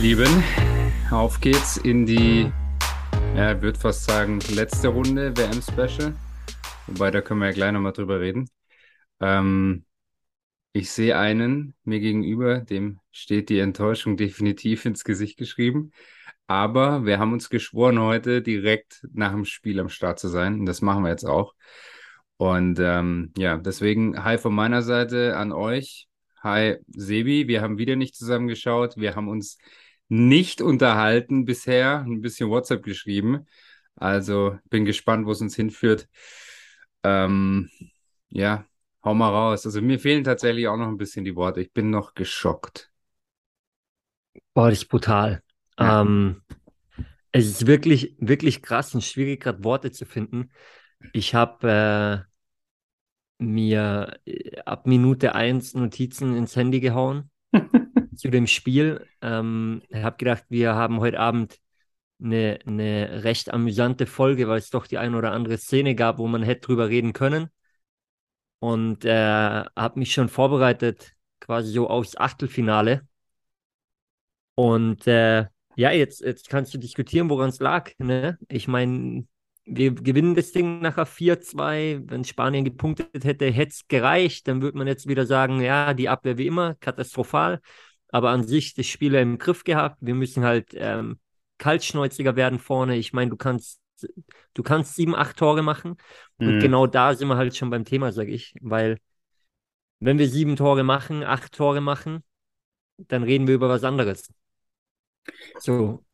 Lieben, auf geht's in die, ja, ich würde fast sagen, letzte Runde WM-Special. Wobei, da können wir ja gleich nochmal drüber reden. Ähm, ich sehe einen mir gegenüber, dem steht die Enttäuschung definitiv ins Gesicht geschrieben. Aber wir haben uns geschworen, heute direkt nach dem Spiel am Start zu sein. Und das machen wir jetzt auch. Und ähm, ja, deswegen hi von meiner Seite an euch. Hi Sebi, wir haben wieder nicht zusammengeschaut. Wir haben uns nicht unterhalten bisher, ein bisschen WhatsApp geschrieben. Also bin gespannt, wo es uns hinführt. Ähm, ja, hau mal raus. Also mir fehlen tatsächlich auch noch ein bisschen die Worte. Ich bin noch geschockt. Boah, das ist brutal. Ja. Ähm, es ist wirklich, wirklich krass und schwierig, gerade Worte zu finden. Ich habe äh, mir äh, ab Minute 1 Notizen ins Handy gehauen zu dem Spiel. Ähm, ich habe gedacht, wir haben heute Abend eine, eine recht amüsante Folge, weil es doch die ein oder andere Szene gab, wo man hätte drüber reden können. Und äh, habe mich schon vorbereitet, quasi so aufs Achtelfinale. Und äh, ja, jetzt, jetzt kannst du diskutieren, woran es lag. Ne? Ich meine, wir gewinnen das Ding nachher 4-2. Wenn Spanien gepunktet hätte, hätte es gereicht. Dann würde man jetzt wieder sagen, ja, die Abwehr wie immer, katastrophal. Aber an sich das Spiel im Griff gehabt. Wir müssen halt ähm, kaltschnäuziger werden vorne. Ich meine, du kannst, du kannst sieben, acht Tore machen. Und mhm. genau da sind wir halt schon beim Thema, sage ich. Weil wenn wir sieben Tore machen, acht Tore machen, dann reden wir über was anderes. So,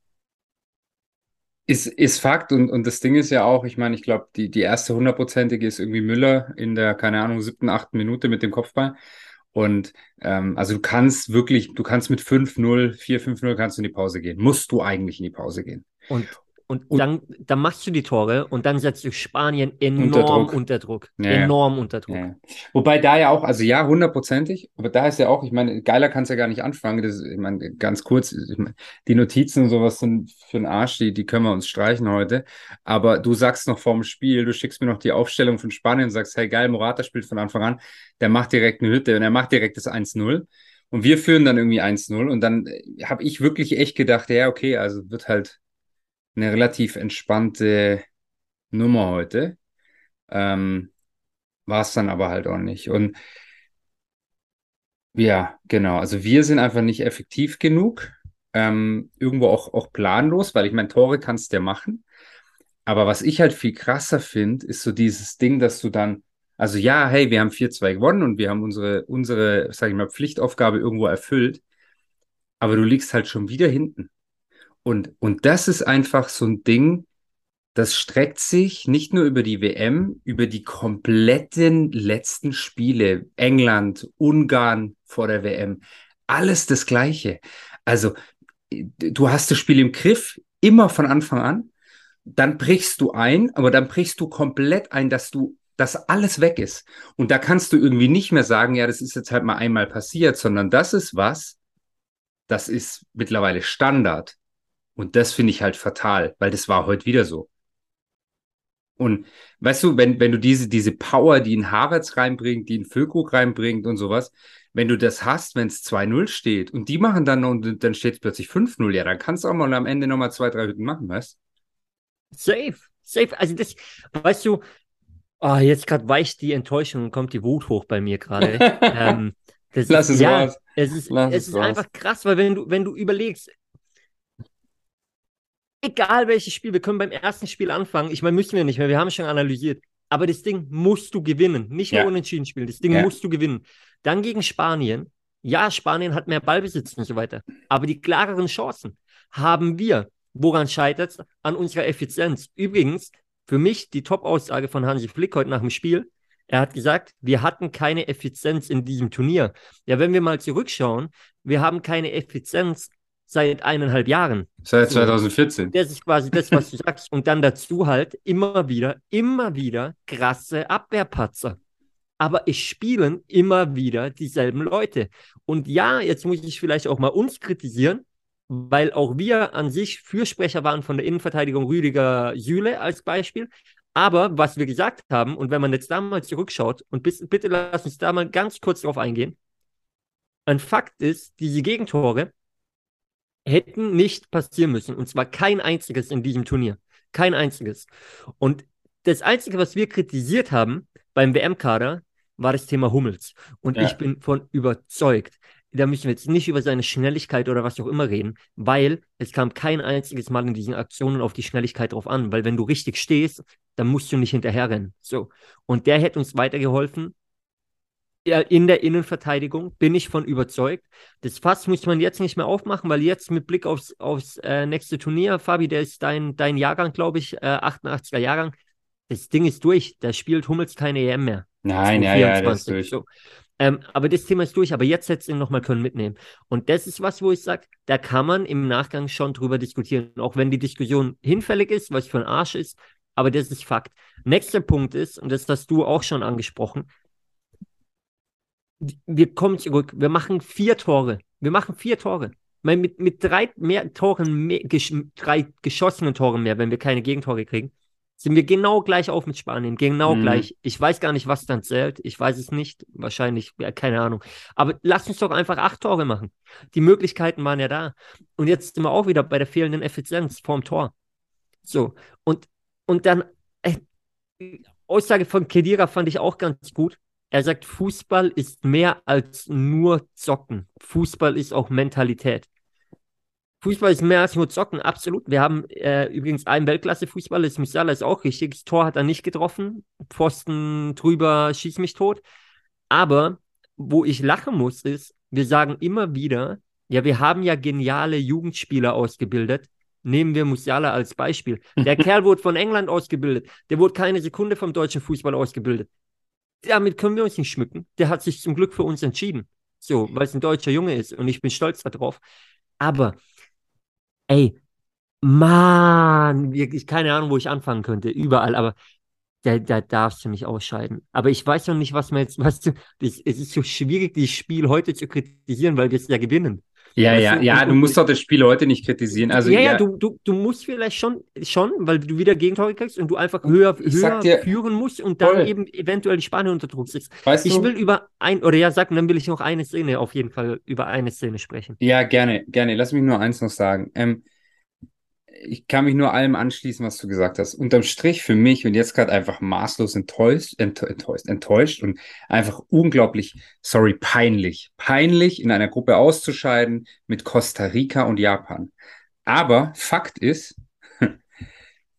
ist, ist Fakt und, und das Ding ist ja auch, ich meine, ich glaube, die, die erste hundertprozentige ist irgendwie Müller in der, keine Ahnung, siebten, achten Minute mit dem Kopfball. Und ähm, also du kannst wirklich, du kannst mit 5-0, 4-5-0 kannst du in die Pause gehen. Musst du eigentlich in die Pause gehen. Und und, und dann, dann machst du die Tore und dann setzt du Spanien enorm unter Druck. Unter Druck. Ja, enorm unter Druck. Ja. Wobei da ja auch, also ja, hundertprozentig, aber da ist ja auch, ich meine, geiler kannst ja gar nicht anfangen. Das, ich meine, ganz kurz, meine, die Notizen und sowas sind für den Arsch, die, die können wir uns streichen heute. Aber du sagst noch vorm Spiel, du schickst mir noch die Aufstellung von Spanien und sagst, hey geil, Morata spielt von Anfang an, der macht direkt eine Hütte und er macht direkt das 1-0. Und wir führen dann irgendwie 1-0 und dann habe ich wirklich echt gedacht, ja, okay, also wird halt eine relativ entspannte Nummer heute. Ähm, war es dann aber halt auch nicht. Und ja, genau. Also wir sind einfach nicht effektiv genug. Ähm, irgendwo auch, auch planlos, weil ich meine, Tore kannst du ja machen. Aber was ich halt viel krasser finde, ist so dieses Ding, dass du dann, also ja, hey, wir haben 4-2 gewonnen und wir haben unsere, unsere, sag ich mal, Pflichtaufgabe irgendwo erfüllt. Aber du liegst halt schon wieder hinten. Und, und das ist einfach so ein Ding, das streckt sich nicht nur über die WM, über die kompletten letzten Spiele. England, Ungarn vor der WM. Alles das Gleiche. Also, du hast das Spiel im Griff, immer von Anfang an. Dann brichst du ein, aber dann brichst du komplett ein, dass du, dass alles weg ist. Und da kannst du irgendwie nicht mehr sagen, ja, das ist jetzt halt mal einmal passiert, sondern das ist was, das ist mittlerweile Standard. Und das finde ich halt fatal, weil das war heute wieder so. Und weißt du, wenn, wenn du diese, diese Power, die in Havertz reinbringt, die in Füllkrug reinbringt und sowas, wenn du das hast, wenn es 2-0 steht und die machen dann und dann steht es plötzlich 5-0, ja, dann kannst du auch mal am Ende nochmal zwei, drei Hütten machen, weißt Safe, safe. Also das, weißt du, oh, jetzt gerade weicht die Enttäuschung und kommt die Wut hoch bei mir gerade. ähm, Lass ist, es ja, raus. Es ist, Lass es ist raus. einfach krass, weil wenn du, wenn du überlegst, egal welches Spiel, wir können beim ersten Spiel anfangen. Ich meine, müssen wir nicht mehr, wir haben schon analysiert. Aber das Ding musst du gewinnen. Nicht nur ja. unentschieden spielen, das Ding ja. musst du gewinnen. Dann gegen Spanien. Ja, Spanien hat mehr Ballbesitz und so weiter. Aber die klareren Chancen haben wir. Woran scheitert es? An unserer Effizienz. Übrigens, für mich die Top-Aussage von Hansi Flick heute nach dem Spiel. Er hat gesagt, wir hatten keine Effizienz in diesem Turnier. Ja, wenn wir mal zurückschauen, wir haben keine Effizienz seit eineinhalb Jahren. Seit 2014. Das ist quasi das, was du sagst. Und dann dazu halt immer wieder, immer wieder krasse Abwehrpatzer. Aber es spielen immer wieder dieselben Leute. Und ja, jetzt muss ich vielleicht auch mal uns kritisieren, weil auch wir an sich Fürsprecher waren von der Innenverteidigung Rüdiger Süle als Beispiel. Aber was wir gesagt haben, und wenn man jetzt da mal zurückschaut, und bis, bitte lass uns da mal ganz kurz drauf eingehen. Ein Fakt ist, diese Gegentore hätten nicht passieren müssen. Und zwar kein einziges in diesem Turnier. Kein einziges. Und das Einzige, was wir kritisiert haben beim WM-Kader, war das Thema Hummels. Und ja. ich bin von überzeugt, da müssen wir jetzt nicht über seine Schnelligkeit oder was auch immer reden, weil es kam kein einziges Mal in diesen Aktionen auf die Schnelligkeit drauf an, weil wenn du richtig stehst, dann musst du nicht hinterherrennen. So. Und der hätte uns weitergeholfen. In der Innenverteidigung bin ich von überzeugt. Das Fass muss man jetzt nicht mehr aufmachen, weil jetzt mit Blick aufs, aufs äh, nächste Turnier, Fabi, der ist dein, dein Jahrgang, glaube ich, äh, 88er Jahrgang. Das Ding ist durch. Da spielt Hummels keine EM mehr. Nein, ja, ja, das ist durch. So. Ähm, aber das Thema ist durch, aber jetzt hätte es ihn nochmal können mitnehmen. Und das ist was, wo ich sage, da kann man im Nachgang schon drüber diskutieren, auch wenn die Diskussion hinfällig ist, was für ein Arsch ist, aber das ist Fakt. Nächster Punkt ist, und das hast du auch schon angesprochen, wir kommen zurück, wir machen vier Tore. Wir machen vier Tore. Mit, mit drei mehr Toren, mehr, drei geschossenen Toren mehr, wenn wir keine Gegentore kriegen, sind wir genau gleich auf mit Spanien, genau mhm. gleich. Ich weiß gar nicht, was dann zählt. Ich weiß es nicht. Wahrscheinlich, ja, keine Ahnung. Aber lass uns doch einfach acht Tore machen. Die Möglichkeiten waren ja da. Und jetzt sind wir auch wieder bei der fehlenden Effizienz vorm Tor. So. Und, und dann, äh, Aussage von Kedira fand ich auch ganz gut. Er sagt, Fußball ist mehr als nur Zocken. Fußball ist auch Mentalität. Fußball ist mehr als nur Zocken, absolut. Wir haben äh, übrigens einen Weltklasse-Fußballer, das Musiala ist auch richtig. Das Tor hat er nicht getroffen. Pfosten drüber, schieß mich tot. Aber wo ich lachen muss, ist, wir sagen immer wieder, ja, wir haben ja geniale Jugendspieler ausgebildet. Nehmen wir Musiala als Beispiel. Der Kerl wurde von England ausgebildet. Der wurde keine Sekunde vom deutschen Fußball ausgebildet. Damit können wir uns nicht schmücken. Der hat sich zum Glück für uns entschieden. So, weil es ein deutscher Junge ist und ich bin stolz darauf. Aber ey, Mann, wirklich keine Ahnung, wo ich anfangen könnte, überall, aber da, da darfst du mich ausscheiden. Aber ich weiß noch nicht, was man jetzt, was du, das, es ist so schwierig, dieses Spiel heute zu kritisieren, weil wir es ja gewinnen. Ja, weißt ja, du? ja, du musst doch das Spiel heute nicht kritisieren. Also, ja, ja, ja, Du, du, du musst vielleicht schon, schon, weil du wieder Gegentore kriegst und du einfach höher, höher dir, führen musst und dann voll. eben eventuell die Spanier unter Druck sitzt. Weißt ich du? will über ein, oder ja, sag, dann will ich noch eine Szene auf jeden Fall über eine Szene sprechen. Ja, gerne, gerne. Lass mich nur eins noch sagen. Ähm, ich kann mich nur allem anschließen, was du gesagt hast. Unterm Strich für mich und jetzt gerade einfach maßlos enttäuscht, enttäuscht, enttäuscht und einfach unglaublich, sorry, peinlich. Peinlich in einer Gruppe auszuscheiden mit Costa Rica und Japan. Aber Fakt ist,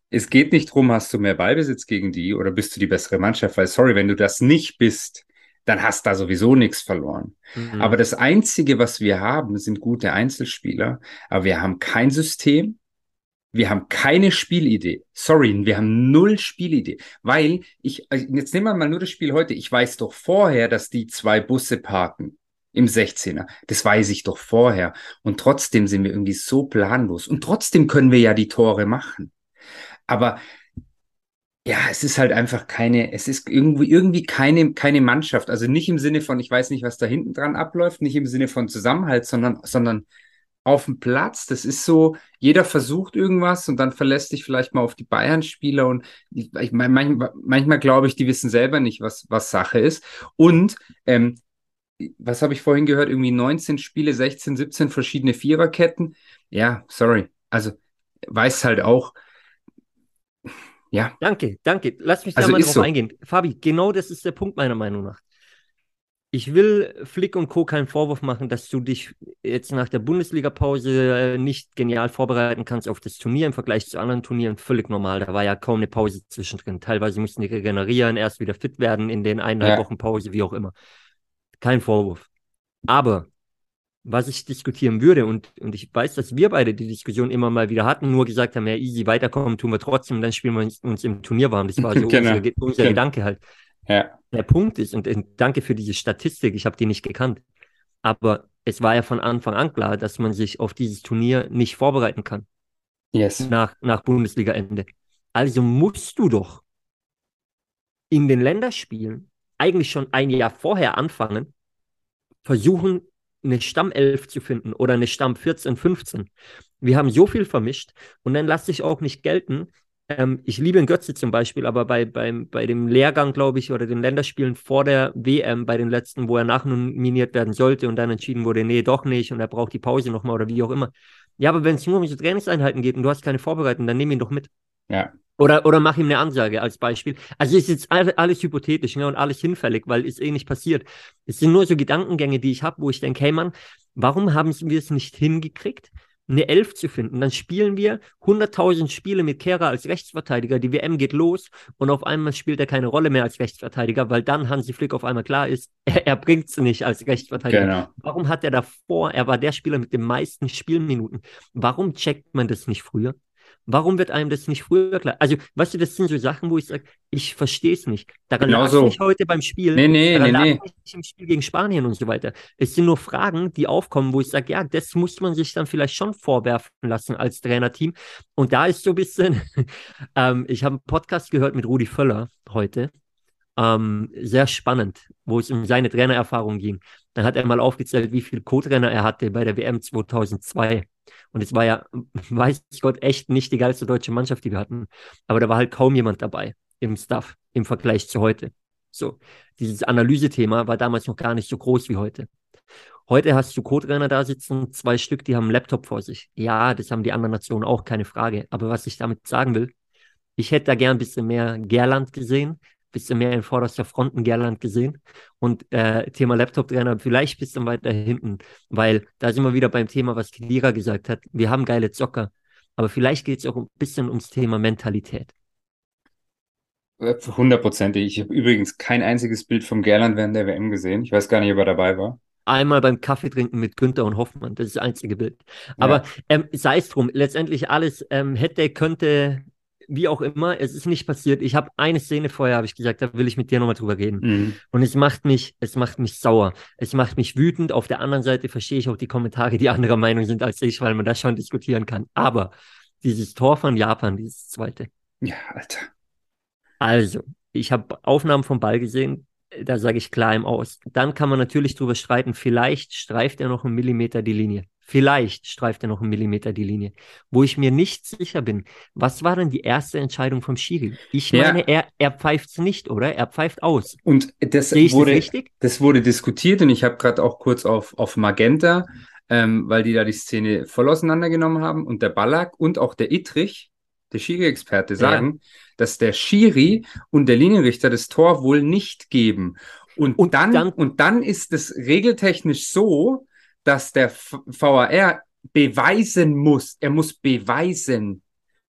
es geht nicht drum, hast du mehr Ballbesitz gegen die oder bist du die bessere Mannschaft, weil sorry, wenn du das nicht bist, dann hast da sowieso nichts verloren. Mhm. Aber das Einzige, was wir haben, sind gute Einzelspieler, aber wir haben kein System, wir haben keine Spielidee. Sorry, wir haben null Spielidee. Weil ich, also jetzt nehmen wir mal nur das Spiel heute. Ich weiß doch vorher, dass die zwei Busse parken im 16er. Das weiß ich doch vorher. Und trotzdem sind wir irgendwie so planlos. Und trotzdem können wir ja die Tore machen. Aber ja, es ist halt einfach keine, es ist irgendwie, irgendwie keine, keine Mannschaft. Also nicht im Sinne von, ich weiß nicht, was da hinten dran abläuft, nicht im Sinne von Zusammenhalt, sondern, sondern auf dem Platz. Das ist so, jeder versucht irgendwas und dann verlässt sich vielleicht mal auf die Bayern-Spieler und ich, ich manchmal, manchmal glaube ich, die wissen selber nicht, was, was Sache ist. Und ähm, was habe ich vorhin gehört? Irgendwie 19 Spiele, 16, 17 verschiedene Viererketten. Ja, sorry. Also weiß halt auch. Ja. Danke, danke. Lass mich da also mal drauf so. eingehen. Fabi, genau das ist der Punkt meiner Meinung nach ich will Flick und Co. keinen Vorwurf machen, dass du dich jetzt nach der Bundesliga-Pause äh, nicht genial vorbereiten kannst auf das Turnier im Vergleich zu anderen Turnieren. Völlig normal. Da war ja kaum eine Pause zwischendrin. Teilweise mussten die regenerieren, erst wieder fit werden in den eineinhalb ja. Wochen Pause, wie auch immer. Kein Vorwurf. Aber was ich diskutieren würde, und, und ich weiß, dass wir beide die Diskussion immer mal wieder hatten, nur gesagt haben, ja, easy, weiterkommen tun wir trotzdem, dann spielen wir uns, uns im Turnier warm. Das war so genau. unser, unser genau. Gedanke halt. Ja. Der Punkt ist, und danke für diese Statistik, ich habe die nicht gekannt, aber es war ja von Anfang an klar, dass man sich auf dieses Turnier nicht vorbereiten kann. Yes. Nach, nach Bundesliga-Ende. Also musst du doch in den Länderspielen eigentlich schon ein Jahr vorher anfangen, versuchen, eine Stammelf zu finden oder eine Stamm 14, 15. Wir haben so viel vermischt und dann lasse ich auch nicht gelten, ähm, ich liebe einen Götze zum Beispiel, aber bei, beim, bei dem Lehrgang, glaube ich, oder den Länderspielen vor der WM, bei den letzten, wo er nachnominiert werden sollte und dann entschieden wurde, nee, doch nicht und er braucht die Pause nochmal oder wie auch immer. Ja, aber wenn es nur um so Trainingseinheiten geht und du hast keine Vorbereitung, dann nimm ihn doch mit. Ja. Oder, oder mach ihm eine Ansage als Beispiel. Also ist jetzt alles, alles hypothetisch ne, und alles hinfällig, weil ist eh nicht passiert. Es sind nur so Gedankengänge, die ich habe, wo ich denke, hey Mann, warum haben wir es nicht hingekriegt, eine Elf zu finden. Dann spielen wir 100.000 Spiele mit Kehrer als Rechtsverteidiger. Die WM geht los und auf einmal spielt er keine Rolle mehr als Rechtsverteidiger, weil dann Hansi Flick auf einmal klar ist, er, er bringt es nicht als Rechtsverteidiger. Genau. Warum hat er davor, er war der Spieler mit den meisten Spielminuten. Warum checkt man das nicht früher? Warum wird einem das nicht früher klar? Also, weißt du, das sind so Sachen, wo ich sage, ich verstehe es nicht. Daran genau lag so. nicht heute beim Spiel. Nee, nee, daran nee, nee. nicht im Spiel gegen Spanien und so weiter. Es sind nur Fragen, die aufkommen, wo ich sage, ja, das muss man sich dann vielleicht schon vorwerfen lassen als Trainerteam. Und da ist so ein bisschen, ähm, ich habe einen Podcast gehört mit Rudi Völler heute. Ähm, sehr spannend, wo es um seine Trainererfahrung ging. Dann hat er mal aufgezählt, wie viele Co-Trainer er hatte bei der WM 2002. Und es war ja, weiß Gott, echt nicht die geilste deutsche Mannschaft, die wir hatten. Aber da war halt kaum jemand dabei im Staff im Vergleich zu heute. So, dieses Analysethema war damals noch gar nicht so groß wie heute. Heute hast du Co-Trainer da sitzen, zwei Stück, die haben einen Laptop vor sich. Ja, das haben die anderen Nationen auch, keine Frage. Aber was ich damit sagen will, ich hätte da gern ein bisschen mehr Gerland gesehen, bisschen mehr in vorderster Front in Gerland gesehen. Und äh, Thema Laptop-Trainer vielleicht ein bisschen weiter hinten, weil da sind wir wieder beim Thema, was Kedira gesagt hat. Wir haben geile Zocker, aber vielleicht geht es auch ein bisschen ums Thema Mentalität. Hundertprozentig. Ich habe übrigens kein einziges Bild vom Gerland während der WM gesehen. Ich weiß gar nicht, ob er dabei war. Einmal beim Kaffee trinken mit Günther und Hoffmann. Das ist das einzige Bild. Aber ja. ähm, sei es drum, letztendlich alles ähm, hätte, könnte, wie auch immer, es ist nicht passiert. Ich habe eine Szene vorher, habe ich gesagt, da will ich mit dir nochmal drüber reden. Mhm. Und es macht mich, es macht mich sauer. Es macht mich wütend. Auf der anderen Seite verstehe ich auch die Kommentare, die anderer Meinung sind als ich, weil man das schon diskutieren kann. Aber dieses Tor von Japan, dieses zweite. Ja, Alter. Also, ich habe Aufnahmen vom Ball gesehen, da sage ich klar im Aus. Dann kann man natürlich drüber streiten, vielleicht streift er noch einen Millimeter die Linie. Vielleicht streift er noch einen Millimeter die Linie. Wo ich mir nicht sicher bin, was war denn die erste Entscheidung vom Schiri? Ich ja. meine, er, er pfeift es nicht, oder? Er pfeift aus. Und das wurde, das, das wurde diskutiert und ich habe gerade auch kurz auf, auf Magenta, ähm, weil die da die Szene voll auseinandergenommen haben und der Ballack und auch der Ittrich, der Schiri-Experte, sagen, ja. dass der Schiri und der Linienrichter das Tor wohl nicht geben. Und, und dann, dann, und dann ist es regeltechnisch so, dass der VAR beweisen muss, er muss beweisen,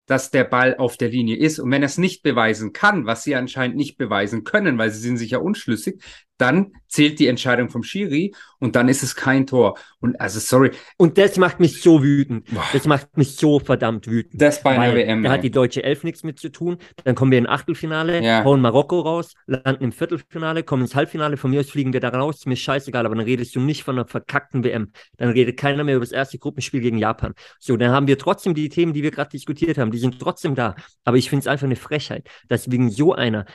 dass der Ball auf der Linie ist. Und wenn er es nicht beweisen kann, was sie anscheinend nicht beweisen können, weil sie sind sich ja unschlüssig, dann zählt die Entscheidung vom Schiri und dann ist es kein Tor. Und also sorry. Und das macht mich so wütend. Boah. Das macht mich so verdammt wütend. Das bei einer WM. Da hat die deutsche Elf nichts mit zu tun. Dann kommen wir in Achtelfinale, ja. hauen Marokko raus, landen im Viertelfinale, kommen ins Halbfinale. Von mir aus fliegen wir da raus. Mir ist scheißegal, aber dann redest du nicht von einer verkackten WM. Dann redet keiner mehr über das erste Gruppenspiel gegen Japan. So, dann haben wir trotzdem die Themen, die wir gerade diskutiert haben. Die sind trotzdem da. Aber ich finde es einfach eine Frechheit, dass wegen so einer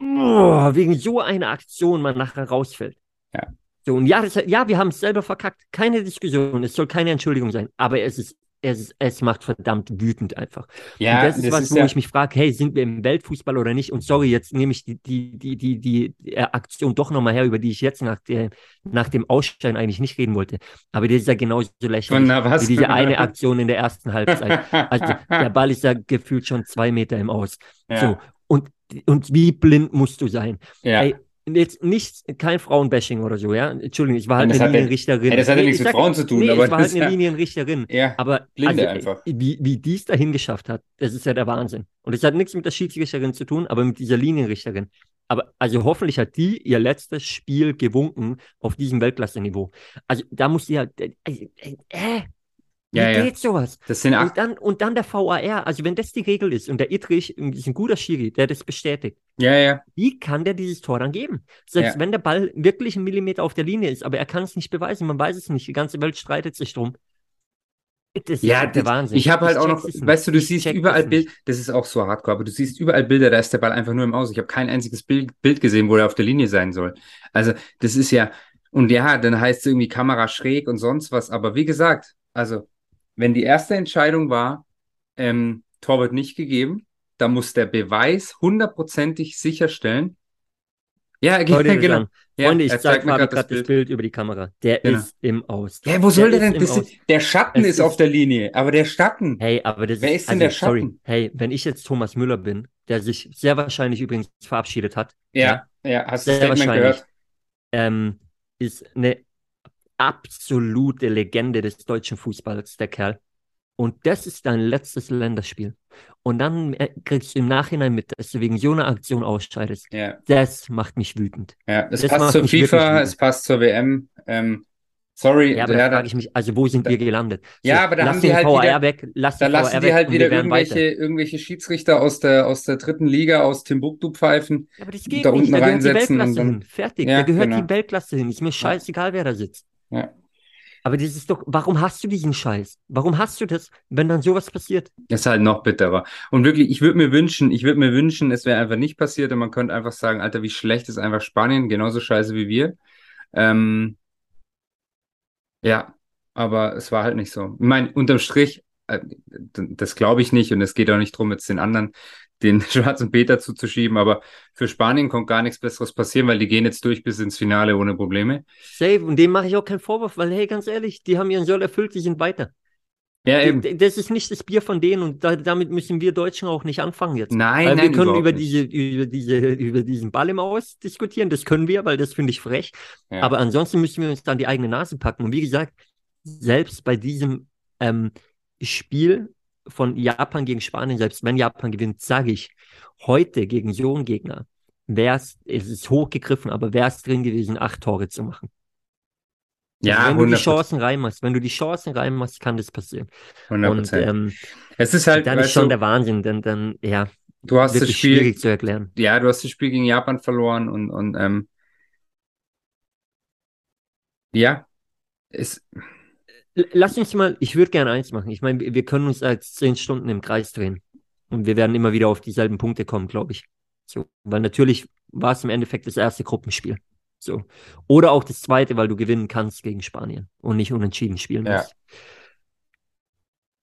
oh, wegen so einer Aktion man nachher rausfällt. Ja. So, und ja, das, ja, wir haben es selber verkackt. Keine Diskussion. Es soll keine Entschuldigung sein. Aber es ist, es, es macht verdammt wütend einfach. Ja, und das ist das was, ist wo ja ich mich frage, hey, sind wir im Weltfußball oder nicht? Und sorry, jetzt nehme ich die, die, die, die, die Aktion doch nochmal her, über die ich jetzt nach, der, nach dem Aussteigen eigentlich nicht reden wollte. Aber die ist ja genauso lächerlich wie diese eine Aktion in der ersten Halbzeit. Also der Ball ist ja gefühlt schon zwei Meter im Aus. Ja. So, und wie blind musst du sein? Ja. Ey, jetzt nicht kein Frauenbashing oder so, ja. Entschuldigung, ich war halt eine Linienrichterin. Ey, das hat ja nichts mit Frauen zu tun, nee, aber ich war halt eine Linienrichterin. Ja, aber Blinde also, einfach. Wie, wie die es dahin geschafft hat, das ist ja der Wahnsinn. Und es hat nichts mit der Schiedsrichterin zu tun, aber mit dieser Linienrichterin. Aber also hoffentlich hat die ihr letztes Spiel gewunken auf diesem Weltklasse-Niveau. Also da muss sie ja, äh, äh, äh wie ja, geht ja. sowas? Das sind und, dann, und dann der VAR, also wenn das die Regel ist und der Idrich ist ein guter Schiri, der das bestätigt, ja, ja. wie kann der dieses Tor dann geben? Selbst ja. wenn der Ball wirklich einen Millimeter auf der Linie ist, aber er kann es nicht beweisen, man weiß es nicht, die ganze Welt streitet sich drum. Das ja, ist der Wahnsinn. Ich habe halt auch noch, weißt du, du ich siehst überall Bild, das ist auch so hardcore, aber du siehst überall Bilder, da ist der Ball einfach nur im Aus. Ich habe kein einziges Bild, Bild gesehen, wo er auf der Linie sein soll. Also, das ist ja, und ja, dann heißt es irgendwie Kamera schräg und sonst was, aber wie gesagt, also wenn die erste Entscheidung war, ähm, Tor wird nicht gegeben. Da muss der Beweis hundertprozentig sicherstellen. Ja, Leute, genau. dann. Freunde, ja, ich zeige grad gerade das Bild über die Kamera. Der Genau. ist im Aus. Ja, wo soll der, ist denn? ist, der Schatten Es ist auf ist- der Linie, aber der Schatten. Hey, aber das Wer ist, ist denn also, der sorry. Schatten? Hey, wenn ich jetzt Thomas Müller bin, der sich sehr wahrscheinlich übrigens verabschiedet hat, Ja, ja, hast du das Sehr Statement wahrscheinlich. gehört? ähm, ist eine absolute Legende des deutschen Fußballs, der Kerl. Und das ist dein letztes Länderspiel. Und dann äh, kriegst du im Nachhinein mit, dass du wegen so einer Aktion ausscheidest. Ja, Das macht mich wütend. ja. Es Das passt zur FIFA, es passt zur WM. Ähm, sorry, Ja, aber da da, frage ich mich, also wo sind wir gelandet? Ja, aber da haben die halt VR wieder- weg, lass da lassen VR die halt wieder irgendwelche, weiter. irgendwelche Schiedsrichter aus der, aus der dritten Liga, aus Timbuktu pfeifen. Ja, aber das geht da nicht, unten da gehört die reinsetzen und Weltklasse dann- hin. Fertig, Ja, da gehört genau. die Weltklasse hin. Ist mir scheißegal, wer da sitzt. Ja. Aber das ist doch, warum hast du diesen Scheiß? Warum hast du das, wenn dann sowas passiert? Das ist halt noch bitterer. Und wirklich, ich würde mir wünschen, ich würde mir wünschen, es wäre einfach nicht passiert und man könnte einfach sagen, Alter, wie schlecht ist einfach Spanien, genauso scheiße wie wir. Ähm, ja, aber es war halt nicht so. Ich meine, unterm Strich, äh, das glaube ich nicht und es geht auch nicht darum, jetzt den anderen den schwarzen Peter zuzuschieben, aber für Spanien kommt gar nichts Besseres passieren, weil die gehen jetzt durch bis ins Finale ohne Probleme. Safe, und dem mache ich auch keinen Vorwurf, weil, hey, ganz ehrlich, die haben ihren Soll erfüllt, die sind weiter. Ja, eben. Das ist nicht das Bier von denen und da, damit müssen wir Deutschen auch nicht anfangen jetzt. Nein, weil nein, wir können über diese, über diese, über diesen Ball im Aus diskutieren, das können wir, weil das finde ich frech. Ja. Aber ansonsten müssen wir uns dann die eigene Nase packen. Und wie gesagt, selbst bei diesem ähm, Spiel von Japan gegen Spanien, selbst wenn Japan gewinnt, sage ich, heute gegen so einen Gegner, wäre es, es ist hochgegriffen, aber wäre es drin gewesen, acht Tore zu machen. ja, also wenn du die 100 Chancen reinmachst, wenn du die Chancen reinmachst, kann das passieren. 100 Und Prozent. ähm, Es ist halt, dann ist schon du, der Wahnsinn, denn dann, ja, du hast das Spiel, schwierig zu erklären. ja, du hast das Spiel gegen Japan verloren und, und ähm, ja, es, Lass uns mal, ich würde gerne eins machen. Ich meine, wir können uns als zehn Stunden im Kreis drehen. Und wir werden immer wieder auf dieselben Punkte kommen, glaube ich. So, weil natürlich war es im Endeffekt das erste Gruppenspiel. So. Oder auch das zweite, weil du gewinnen kannst gegen Spanien und nicht unentschieden spielen Ja. musst.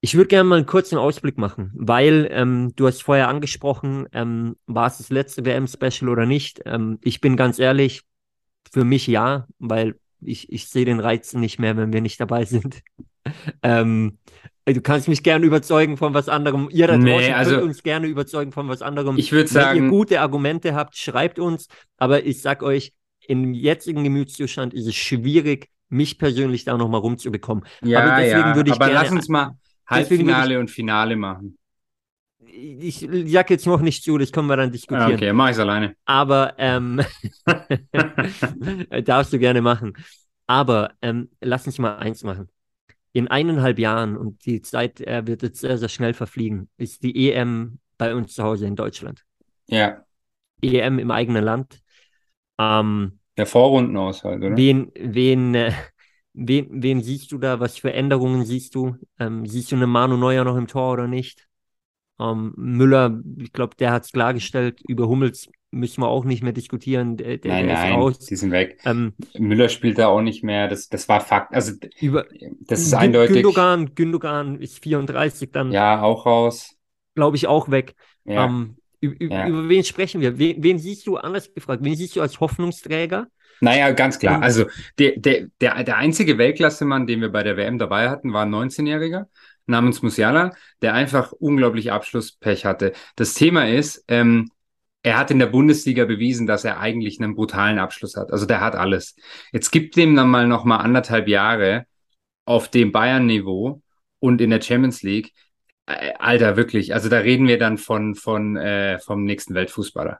Ich würde gerne mal einen kurzen Ausblick machen, weil ähm, du hast vorher angesprochen, ähm, war es das letzte WM-Special oder nicht? Ähm, ich bin ganz ehrlich, für mich ja, weil ich, ich sehe den Reiz nicht mehr, wenn wir nicht dabei sind. ähm, du kannst mich gerne überzeugen von was anderem. Ihr da Nee, draußen also- könnt uns gerne überzeugen von was anderem. ich würde Wenn ihr sagen, gute Argumente habt, schreibt uns. Aber ich sag euch, im jetzigen Gemütszustand ist es schwierig, mich persönlich da nochmal rumzubekommen. ja, aber deswegen ja, würde ich aber gerne- lass uns mal Halbfinale und Finale machen. Ich sag jetzt noch nicht zu, das können wir dann diskutieren. okay, mach ich's alleine. Aber ähm, darfst du gerne machen. Aber ähm, lass uns mal eins machen. In eineinhalb Jahren, und die Zeit äh, wird jetzt sehr, sehr schnell verfliegen, ist die EM bei uns zu Hause in Deutschland. Ja, EM im eigenen Land. Ähm, der Vorrundenaushalt, oder? wen, wen, äh, wen, wen siehst du da? Was für Änderungen siehst du? Ähm, siehst du einen Manu Neuer noch im Tor oder nicht? Ähm, Müller, ich glaube, der hat es klargestellt. Über Hummels müssen wir auch nicht mehr diskutieren. Der, der, Nein, der ist nein, raus. die sind weg. Ähm, Müller spielt da auch nicht mehr. Das, das war Fakt. Also, über das ist eindeutig. Gündogan, Gündogan ist 34, dann Ja, auch raus. glaube ich auch weg. Ja. Ähm, ü- ü- Ja. Über wen sprechen wir? Wen, wen siehst du, anders gefragt, wen siehst du als Hoffnungsträger? Naja, ganz klar. Und- Also der, der, der, der einzige Weltklassemann, den wir bei der WM dabei hatten, war ein 19-Jähriger namens Musiala, der einfach unglaublich Abschlusspech hatte. Das Thema ist, ähm, er hat in der Bundesliga bewiesen, dass er eigentlich einen brutalen Abschluss hat. Also der hat alles. Jetzt gibt dem dann mal noch mal anderthalb Jahre auf dem Bayern-Niveau und in der Champions League. Äh, Alter, wirklich. Also da reden wir dann von, von äh, vom nächsten Weltfußballer.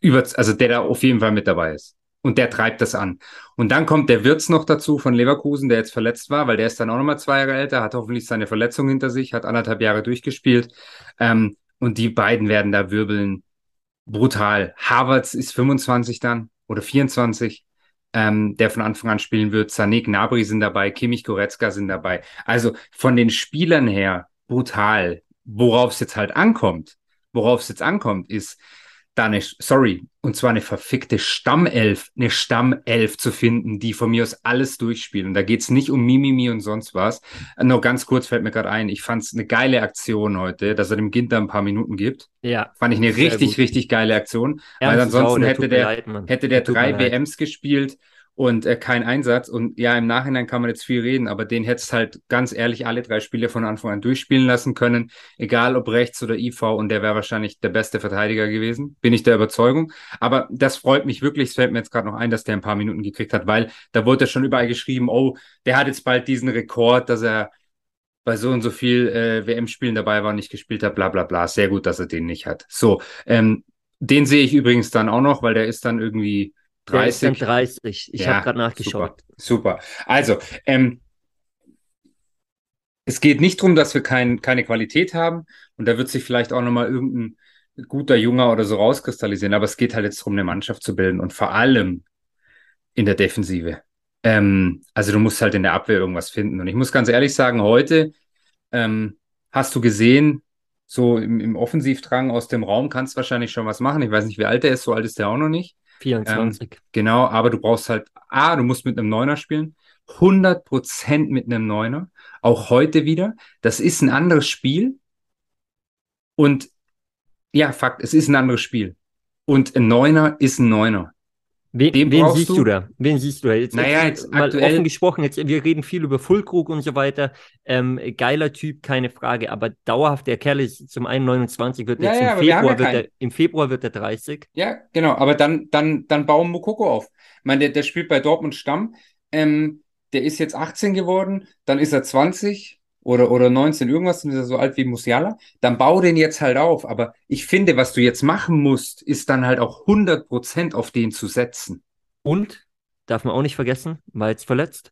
Über, also der da auf jeden Fall mit dabei ist. Und der treibt das an. Und dann kommt der Wirtz noch dazu von Leverkusen, der jetzt verletzt war, weil der ist dann auch nochmal zwei Jahre älter, hat hoffentlich seine Verletzung hinter sich, hat anderthalb Jahre durchgespielt. Ähm, und die beiden werden da wirbeln. Brutal. Havertz ist 25 dann oder 24, ähm, der von Anfang an spielen wird. Sané, Gnabry sind dabei, Kimmich, Goretzka sind dabei. Also von den Spielern her brutal. Worauf es jetzt halt ankommt, worauf es jetzt ankommt, ist, da eine, sorry, und zwar eine verfickte Stammelf, eine Stammelf zu finden, die von mir aus alles durchspielen. Und da geht's nicht um Mimimi und sonst was. Nur ganz kurz fällt mir gerade ein, ich fand's eine geile Aktion heute, dass er dem Ginter ein paar Minuten gibt. Ja. Fand ich eine richtig, gut. richtig geile Aktion. Weil ansonsten Sau, hätte der, leid, hätte der, der drei WMs gespielt und äh, kein Einsatz. Und ja, im Nachhinein kann man jetzt viel reden, aber den hättest halt ganz ehrlich alle drei Spiele von Anfang an durchspielen lassen können, egal ob rechts oder IV, und der wäre wahrscheinlich der beste Verteidiger gewesen, bin ich der Überzeugung. Aber das freut mich wirklich, es fällt mir jetzt gerade noch ein, dass der ein paar Minuten gekriegt hat, weil da wurde ja schon überall geschrieben, oh, der hat jetzt bald diesen Rekord, dass er bei so und so viel äh, WM-Spielen dabei war, nicht gespielt hat, bla bla bla. Sehr gut, dass er den nicht hat. So, ähm, den sehe ich übrigens dann auch noch, weil der ist dann irgendwie 30. 30. Ich ja, habe gerade nachgeschaut. Super. super. Also, ähm, es geht nicht darum, dass wir kein, keine Qualität haben und da wird sich vielleicht auch nochmal irgendein guter Junger oder so rauskristallisieren, aber es geht halt jetzt darum, eine Mannschaft zu bilden und vor allem in der Defensive. Ähm, also du musst halt in der Abwehr irgendwas finden und ich muss ganz ehrlich sagen, heute ähm, hast du gesehen, so im, im Offensivdrang aus dem Raum kannst du wahrscheinlich schon was machen. Ich weiß nicht, wie alt er ist, so alt ist der auch noch nicht. 24. Ähm, genau, aber du brauchst halt, A, du musst mit einem Neuner spielen, 100% mit einem Neuner, auch heute wieder. Das ist ein anderes Spiel. Und ja, Fakt, es ist ein anderes Spiel. Und ein Neuner ist ein Neuner. Wen, wen siehst du? du? da? Wen siehst du da? Jetzt, naja, jetzt, mal aktuell... offen gesprochen, jetzt, wir reden viel über Füllkrug und so weiter. Ähm, geiler Typ, keine Frage, aber dauerhaft, der Kerl ist zum einen 29, wird ja, jetzt ja, im, Februar, ja wird er, im Februar wird er 30. Ja, genau, aber dann, dann, dann bauen Mokoko auf. Ich meine, der, der spielt bei Dortmund Stamm, ähm, der ist jetzt 18 geworden, dann ist er 20, oder, oder 19 irgendwas, dann ist er so alt wie Musiala, dann bau den jetzt halt auf. Aber ich finde, was du jetzt machen musst, ist dann halt auch 100% auf den zu setzen. Und, darf man auch nicht vergessen, war jetzt verletzt.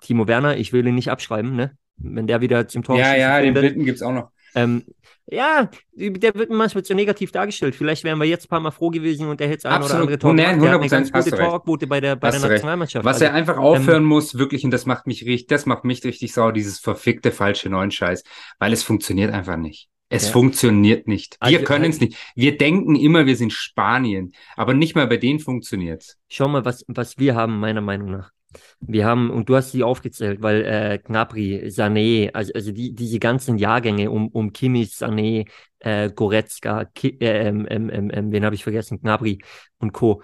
Timo Werner, ich will ihn nicht abschreiben, ne? Wenn der wieder zum Tor Ja, ja, den dritten gibt es auch noch. Ähm, ja, der wird manchmal zu negativ dargestellt. Vielleicht wären wir jetzt ein paar Mal froh gewesen und der hätte ein oder andere Tor gemacht. 100 der eine gute Torquote bei der, bei der Nationalmannschaft. Was also, er einfach aufhören ähm, muss, wirklich, und das macht mich richtig, das macht mich richtig sauer, dieses verfickte falsche neuen Scheiß, weil es funktioniert einfach nicht. Es ja. funktioniert nicht. Wir also, können es nicht. Wir denken immer, wir sind Spanien, aber nicht mal bei denen funktioniert Schau mal, was, was wir haben, meiner Meinung nach. Wir haben, und du hast sie aufgezählt, weil äh, Gnabry, Sané, also, also die, diese ganzen Jahrgänge um, um Kimmich, Sané, äh, Goretzka, Ki äh, ähm, ähm, ähm, ähm, wen habe ich vergessen, Gnabry und Co.,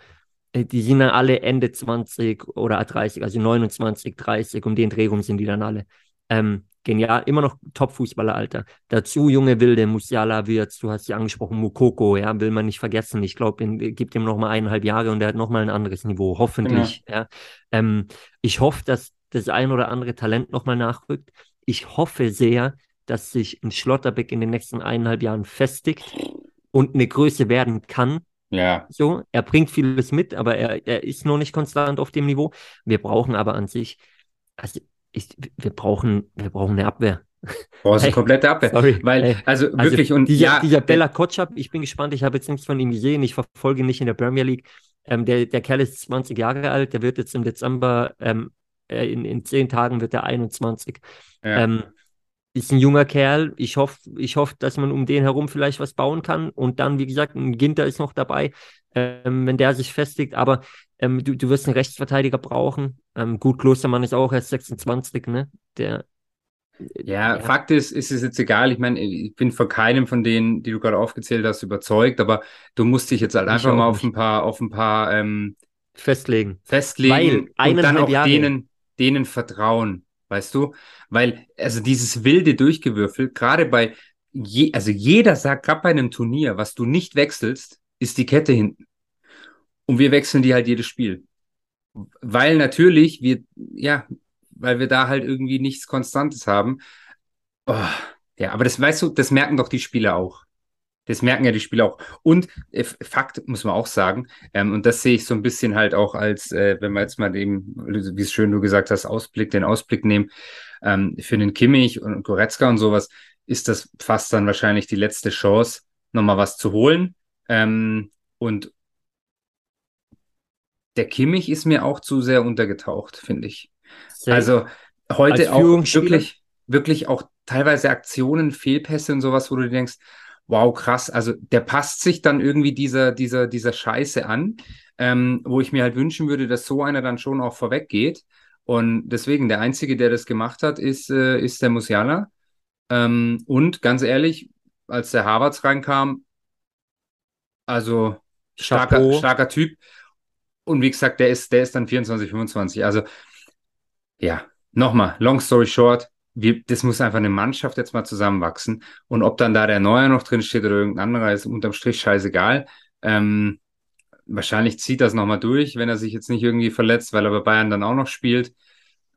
äh, die sind dann alle Ende 20 oder 30, also 29, 30, um den Dreh rum sind die dann alle. Ähm, genial, immer noch Top-Fußballer, Alter. Dazu junge Wilde, Musiala Wirtz, du hast sie angesprochen, Mukoko, ja, will man nicht vergessen. Ich glaube, gibt ihm noch mal eineinhalb Jahre und er hat noch mal ein anderes Niveau, hoffentlich. Ja. ja. Ähm, ich hoffe, dass das ein oder andere Talent noch mal nachrückt. Ich hoffe sehr, dass sich ein Schlotterbeck in den nächsten eineinhalb Jahren festigt und eine Größe werden kann. Ja. So, er bringt vieles mit, aber er, er ist noch nicht konstant auf dem Niveau. Wir brauchen aber an sich, also ich, wir brauchen, wir brauchen eine Abwehr. Brauchst eine komplette Abwehr. Sorry. Weil, hey. also, also wirklich, und dieser, ja, dieser Bella Kotschap, ich bin gespannt, ich habe jetzt nichts von ihm gesehen, ich verfolge ihn nicht in der Premier League. Ähm, der, der Kerl ist 20 Jahre alt, der wird jetzt im Dezember, ähm, äh, in, in zehn Tagen wird er 21. Ja. Ähm, ist ein junger Kerl. Ich hoffe, ich hoffe, dass man um den herum vielleicht was bauen kann. Und dann, wie gesagt, ein Ginter ist noch dabei, ähm, wenn der sich festigt. Aber ähm, du, du wirst einen Rechtsverteidiger brauchen. Ähm, gut, Klostermann ist auch erst 26, ne? Der. Ja, ja, Fakt ist, ist es jetzt egal. Ich meine, ich bin von keinem von denen, die du gerade aufgezählt hast, überzeugt, aber du musst dich jetzt halt einfach mal auf ein paar, auf ein paar ähm, festlegen. Festlegen Weil und dann auch Jahre. denen, denen vertrauen, weißt du? Weil, also dieses wilde Durchgewürfel, gerade bei je, also jeder sagt, gerade bei einem Turnier, was du nicht wechselst, ist die Kette hinten. Und wir wechseln die halt jedes Spiel. Weil natürlich wir, ja, weil wir da halt irgendwie nichts Konstantes haben. Oh, ja, aber das weißt du, das merken doch die Spieler auch. Das merken ja die Spieler auch. Und äh, Fakt muss man auch sagen, ähm, und das sehe ich so ein bisschen halt auch als, äh, wenn wir jetzt mal eben, wie es schön du gesagt hast, Ausblick, den Ausblick nehmen, ähm, für den Kimmich und Goretzka und sowas, ist das fast dann wahrscheinlich die letzte Chance, nochmal was zu holen. Ähm, und der Kimmich ist mir auch zu sehr untergetaucht, finde ich. Sehr also heute auch wirklich, wirklich auch teilweise Aktionen, Fehlpässe und sowas, wo du denkst, wow, krass, also der passt sich dann irgendwie dieser, dieser, dieser Scheiße an, ähm, wo ich mir halt wünschen würde, dass so einer dann schon auch vorweg geht. Und deswegen, der Einzige, der das gemacht hat, ist, äh, ist der Musiala. Ähm, und ganz ehrlich, als der Harvards reinkam, also starker, starker Typ. Und wie gesagt, der ist, der ist dann 24, 25. Also ja, nochmal, long story short, wir, das muss einfach eine Mannschaft jetzt mal zusammenwachsen. Und ob dann da der Neue noch drin steht oder irgendein anderer, ist unterm Strich scheißegal. Ähm, wahrscheinlich zieht das nochmal durch, wenn er sich jetzt nicht irgendwie verletzt, weil er bei Bayern dann auch noch spielt.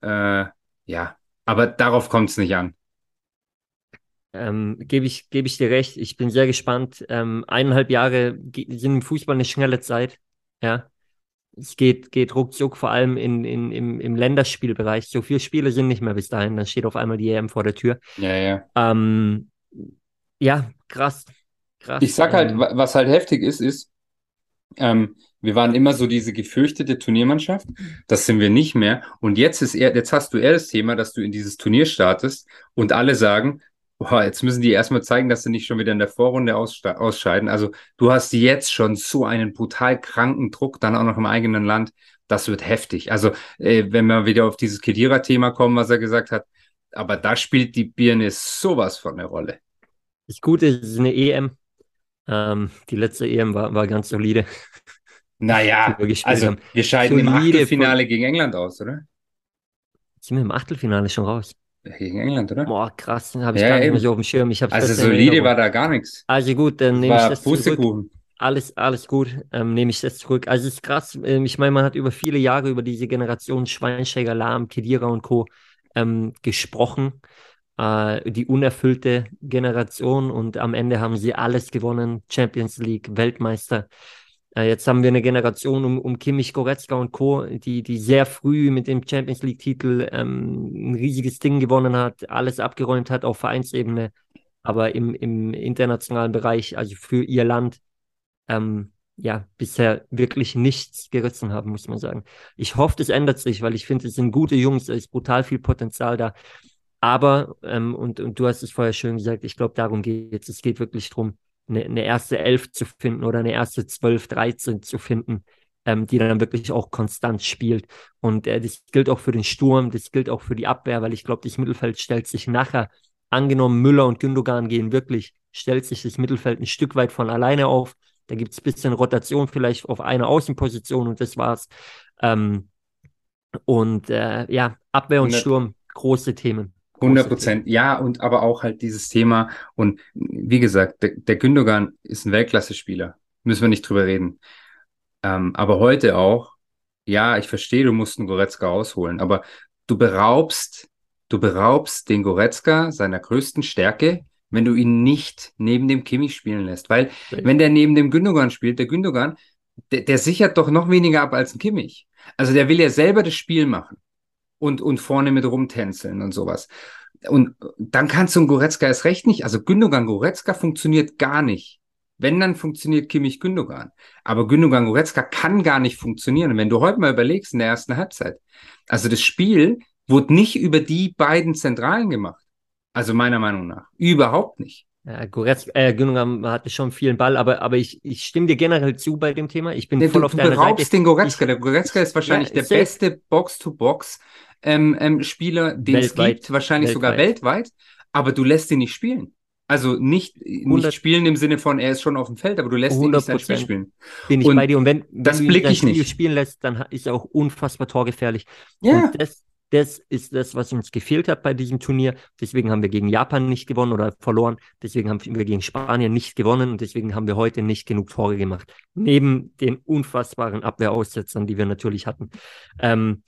Äh, ja, aber darauf kommt es nicht an. Ähm, Gebe ich, geb ich dir recht. Ich bin sehr gespannt. Ähm, eineinhalb Jahre sind im Fußball eine schnelle Zeit. Ja. Es geht, geht ruckzuck, vor allem in, in, im, im Länderspielbereich. So viele Spiele sind nicht mehr bis dahin. Dann steht auf einmal die EM vor der Tür. Ja, ja. Ähm, ja, krass. krass. Ich sag halt, ähm, was halt heftig ist, ist, ähm, wir waren immer so diese gefürchtete Turniermannschaft. Das sind wir nicht mehr. Und jetzt ist eher, jetzt hast du eher das Thema, dass du in dieses Turnier startest und alle sagen, boah, jetzt müssen die erstmal zeigen, dass sie nicht schon wieder in der Vorrunde ausscheiden. Also du hast jetzt schon so einen brutal kranken Druck, dann auch noch im eigenen Land. Das wird heftig. Also äh, wenn wir wieder auf dieses Kedira-Thema kommen, was er gesagt hat, aber da spielt die Birne sowas von eine Rolle. Das Gute ist eine EM. Ähm, die letzte EM war, war ganz solide. Naja, wir also haben. wir scheiden solide im Achtelfinale gegen England aus, oder? Sind wir im Achtelfinale schon raus? Gegen England, oder? Boah, krass, habe ich ja, gar nicht mehr so auf dem Schirm. Ich also solide war da gar nichts. Also gut, dann nehme ich das zurück. Alles, alles gut, ähm, nehme ich das zurück. Also es ist krass, ähm, ich meine, man hat über viele Jahre über diese Generation Schweinsteiger, Lahm, Kedira und Co. Ähm, gesprochen. Äh, die unerfüllte Generation und am Ende haben sie alles gewonnen. Champions League, Weltmeister. Äh, jetzt haben wir eine Generation um, um Kimmich, Goretzka und Co., die, die sehr früh mit dem Champions League-Titel ähm, ein riesiges Ding gewonnen hat, alles abgeräumt hat auf Vereinsebene, aber im, im internationalen Bereich, also für ihr Land, ähm, ja, bisher wirklich nichts gerissen haben, muss man sagen. Ich hoffe, das ändert sich, weil ich finde, es sind gute Jungs, es ist brutal viel Potenzial da. Aber, ähm, und, und du hast es vorher schön gesagt, ich glaube, darum geht es. Es geht wirklich darum, eine, eine erste Elf zu finden oder eine erste zwölf, dreizehn zu finden, ähm, die dann wirklich auch konstant spielt. Und äh, das gilt auch für den Sturm, das gilt auch für die Abwehr, weil ich glaube, das Mittelfeld stellt sich nachher, angenommen Müller und Gündogan gehen wirklich, stellt sich das Mittelfeld ein Stück weit von alleine auf. Da gibt es ein bisschen Rotation vielleicht auf einer Außenposition und das war's. Ähm, und äh, ja, Abwehr und Sturm, große Themen. 100 Prozent, ja, und aber auch halt dieses Thema. Und wie gesagt, der, der Gündogan ist ein Weltklasse-Spieler. Müssen wir nicht drüber reden. Ähm, aber heute auch, ja, ich verstehe, du musst einen Goretzka ausholen, aber du beraubst, du beraubst den Goretzka seiner größten Stärke, wenn du ihn nicht neben dem Kimmich spielen lässt. Weil, okay. wenn der neben dem Gündogan spielt, der Gündogan, der, der sichert doch noch weniger ab als ein Kimmich. Also der will ja selber das Spiel machen und, und vorne mit rumtänzeln und sowas. Und dann kannst du einen Goretzka erst recht nicht. Also Gündogan Goretzka funktioniert gar nicht. Wenn, dann funktioniert Kimmich Gündogan. Aber Gündogan Goretzka kann gar nicht funktionieren. Und wenn du heute mal überlegst in der ersten Halbzeit, also das Spiel wurde nicht über die beiden Zentralen gemacht. Also meiner Meinung nach. Überhaupt nicht. Ja, Goretzka, äh, Gündogan hatte schon vielen Ball, aber, aber ich, ich stimme dir generell zu bei dem Thema. Ich bin ja, voll du, auf deiner Seite. Du beraubst den Goretzka. Der Goretzka ist wahrscheinlich ja, der beste Box-to-Box ähm, ähm, Spieler, den es gibt, wahrscheinlich weltweit. sogar weltweit, aber du lässt ihn nicht spielen. Also nicht, nicht spielen im Sinne von, er ist schon auf dem Feld, aber du lässt ihn nicht sein Spiel spielen. Bin ich und bei dir. Und wenn, wenn das du ihn ich Spiel nicht. spielen lässt, dann ist er auch unfassbar torgefährlich. Ja. Und das, das ist das, was uns gefehlt hat bei diesem Turnier. Deswegen haben wir gegen Japan nicht gewonnen oder verloren. Deswegen haben wir gegen Spanien nicht gewonnen und deswegen haben wir heute nicht genug Tore gemacht. Neben den unfassbaren Abwehraussetzern, die wir natürlich hatten. Ähm,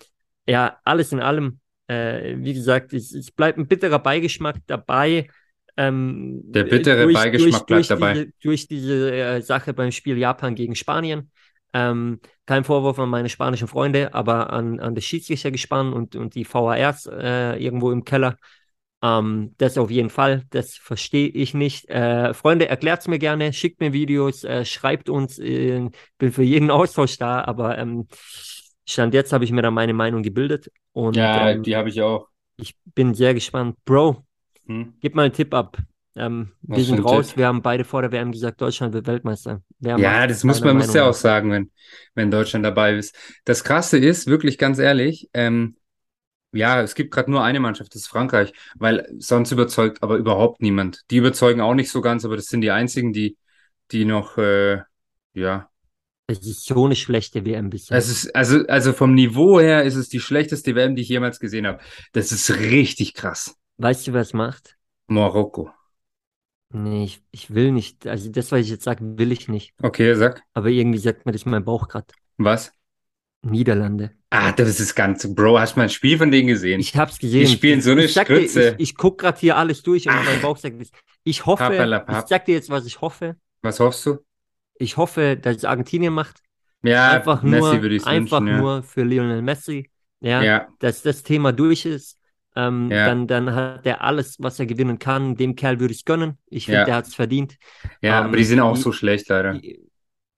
ja, alles in allem, äh, wie gesagt, es, es, bleibt ein bitterer Beigeschmack dabei. Ähm, Der bittere durch, Beigeschmack durch, bleibt durch dabei. Diese, durch diese äh, Sache beim Spiel Japan gegen Spanien. Ähm, kein Vorwurf an meine spanischen Freunde, aber an, an das Schiedsrichtergespann und, und die VARs äh, irgendwo im Keller. Ähm, das auf jeden Fall, das verstehe ich nicht. Äh, Freunde, erklärt es mir gerne, schickt mir Videos, äh, schreibt uns, äh, bin für jeden Austausch da, aber ähm, Stand jetzt habe ich mir da meine Meinung gebildet. Und, ja, ähm, die habe ich auch. Ich bin sehr gespannt. Bro, hm? gib mal einen Tipp ab. Ähm, Was wir sind raus. Tipp? Wir haben beide vor der WM gesagt, Deutschland wird Weltmeister. Wer Ja, das muss man muss ja Meinung auch sagen, wenn, wenn Deutschland dabei ist. Das Krasse ist, wirklich ganz ehrlich, ähm, ja, es gibt gerade nur eine Mannschaft, das ist Frankreich, weil sonst überzeugt aber überhaupt niemand. Die überzeugen auch nicht so ganz, aber das sind die einzigen, die, die noch, äh, ja. Es ist so eine schlechte WM bisher. Es ist, also, also vom Niveau her ist es die schlechteste WM, die ich jemals gesehen habe. Das ist richtig krass. Weißt du, wer es macht? Marokko. Nee, ich, ich will nicht. Also das, was ich jetzt sage, will ich nicht. Okay, sag. Aber irgendwie sagt mir das mein Bauch gerade. Was? Niederlande. Ah, das ist ganz, Bro, hast du mal ein Spiel von denen gesehen? Ich hab's gesehen. Die spielen so eine ich sag dir. Ich, ich guck gerade hier alles durch und Ach. mein Bauch sagt. Ich hoffe, Pappalapapp. ich sag dir jetzt, was ich hoffe. Was hoffst du? Ich hoffe, dass es Argentinien macht. Ja, einfach Messi nur, würde ich einfach wünschen, ja. nur für Lionel Messi. Ja, Ja, dass das Thema durch ist. Ähm, Ja. dann, dann hat er alles, was er gewinnen kann. Dem Kerl würde ich gönnen. Ich finde, Ja. der hat es verdient. ja, Ähm, aber die sind auch die- so schlecht, leider.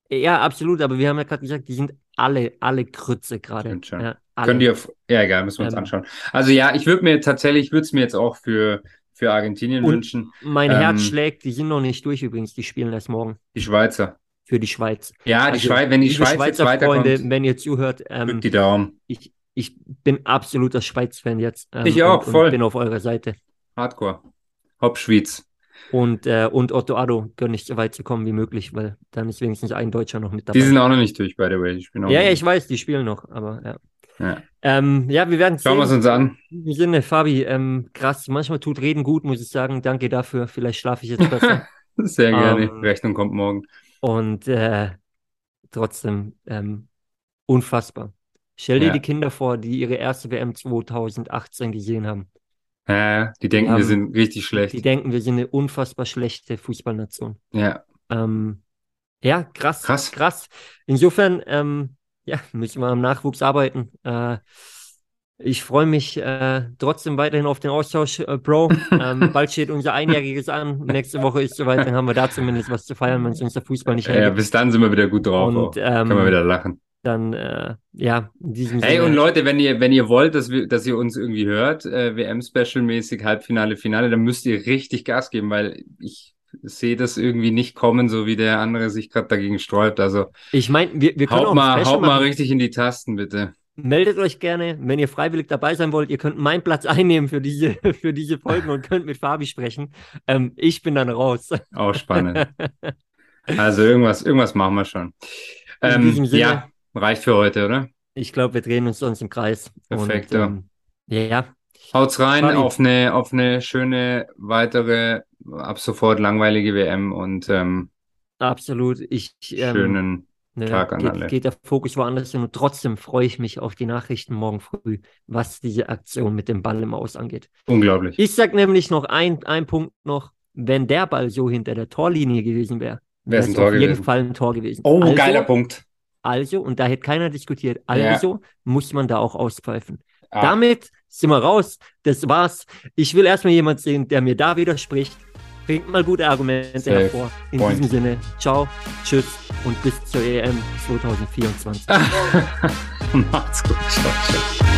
Ja, absolut. Aber wir haben ja gerade gesagt, die sind alle, alle Krütze gerade. Ja, alle. Können die auf, ja, egal, müssen wir uns Ähm. anschauen. Also ja, ich würde mir tatsächlich, ich würde es mir jetzt auch für, für Argentinien wünschen. Mein Ähm, Herz schlägt, die sind noch nicht durch übrigens. Die spielen erst morgen Die Schweizer. für die Schweiz. Ja, die Also, Schweiz, wenn die Schweiz jetzt Schweizer weiterkommt, Freunde, wenn ihr zuhört, ähm, die Daumen. ich, ich bin absoluter Schweiz-Fan jetzt. Ähm, Ich auch, und, voll. Und bin auf eurer Seite. Hardcore. Hopp Schweiz. Und, äh, und Otto Addo gönne ich so weit zu kommen wie möglich, weil dann ist wenigstens ein Deutscher noch mit dabei. Die sind auch noch nicht durch, by the way. Ich bin auch ja, ja, ich weiß, die spielen noch, aber ja. Ja. Ähm, ja, wir werden Schauen wir es uns an. In diesem Sinne, Fabi, ähm, krass, manchmal tut Reden gut, muss ich sagen. Danke dafür. Vielleicht schlafe ich jetzt besser. Sehr gerne. Ähm, Rechnung kommt morgen. Und äh, trotzdem ähm, unfassbar. Stell dir Ja. die Kinder vor, die ihre erste WM 2018 gesehen haben. Ja, die denken, Wir wir haben- sind richtig Die schlecht. denken, wir sind eine unfassbar schlechte Fußballnation. Ja, Ähm, ja, krass, Krass. krass. Insofern, ähm, ja, müssen wir am Nachwuchs arbeiten. Äh, ich freue mich äh, trotzdem weiterhin auf den Austausch, äh, Bro. Ähm, bald steht unser Einjähriges an. Nächste Woche ist soweit, dann haben wir da zumindest was zu feiern, wenn es uns der Fußball nicht ja, hergibt. bis dann sind wir wieder gut drauf. Und auch. Können wir ähm, wieder lachen. Dann, äh, ja, in diesem Hey, Sinne. und Leute, wenn ihr, wenn ihr wollt, dass wir, dass ihr uns irgendwie hört, äh, WM-Special-mäßig, Halbfinale, Finale, dann müsst ihr richtig Gas geben, weil ich sehe das irgendwie nicht kommen, so wie der andere sich gerade dagegen sträubt. Also Ich meine, wir, wir können auch haut ein mal, haut mal richtig in die Tasten, bitte. Meldet euch gerne, wenn ihr freiwillig dabei sein wollt. Ihr könnt meinen Platz einnehmen für diese, für diese Folgen und könnt mit Fabi sprechen. Ähm, ich bin dann raus. Auch spannend. Also irgendwas, irgendwas machen wir schon. In Ähm, diesem Sinne- ja, reicht für heute, oder? Ich glaube, wir drehen uns sonst im Kreis. Perfekt, und, ja. ähm, ja. Haut's rein auf eine, auf eine schöne weitere, ab sofort langweilige WM und ähm, absolut. Ich, ähm, schönen ne, Tag an geht, alle. geht der Fokus woanders hin und trotzdem freue ich mich auf die Nachrichten morgen früh, was diese Aktion mit dem Ball im Aus angeht. unglaublich. Ich sag nämlich noch ein, ein Punkt noch, wenn der Ball so hinter der Torlinie gewesen wäre, Wäre es auf jeden. Fall ein Tor gewesen. Oh, also, geiler Punkt. Also, und da hätte keiner diskutiert, Ja. also muss man da auch auspfeifen. Ah, Damit sind wir raus. Das war's. Ich will erstmal jemand sehen, der mir da widerspricht. Bringt mal gute Argumente Safe. hervor. In Point. diesem Sinne, ciao, tschüss und bis zur EM 2024. Macht's gut. Ciao, ciao.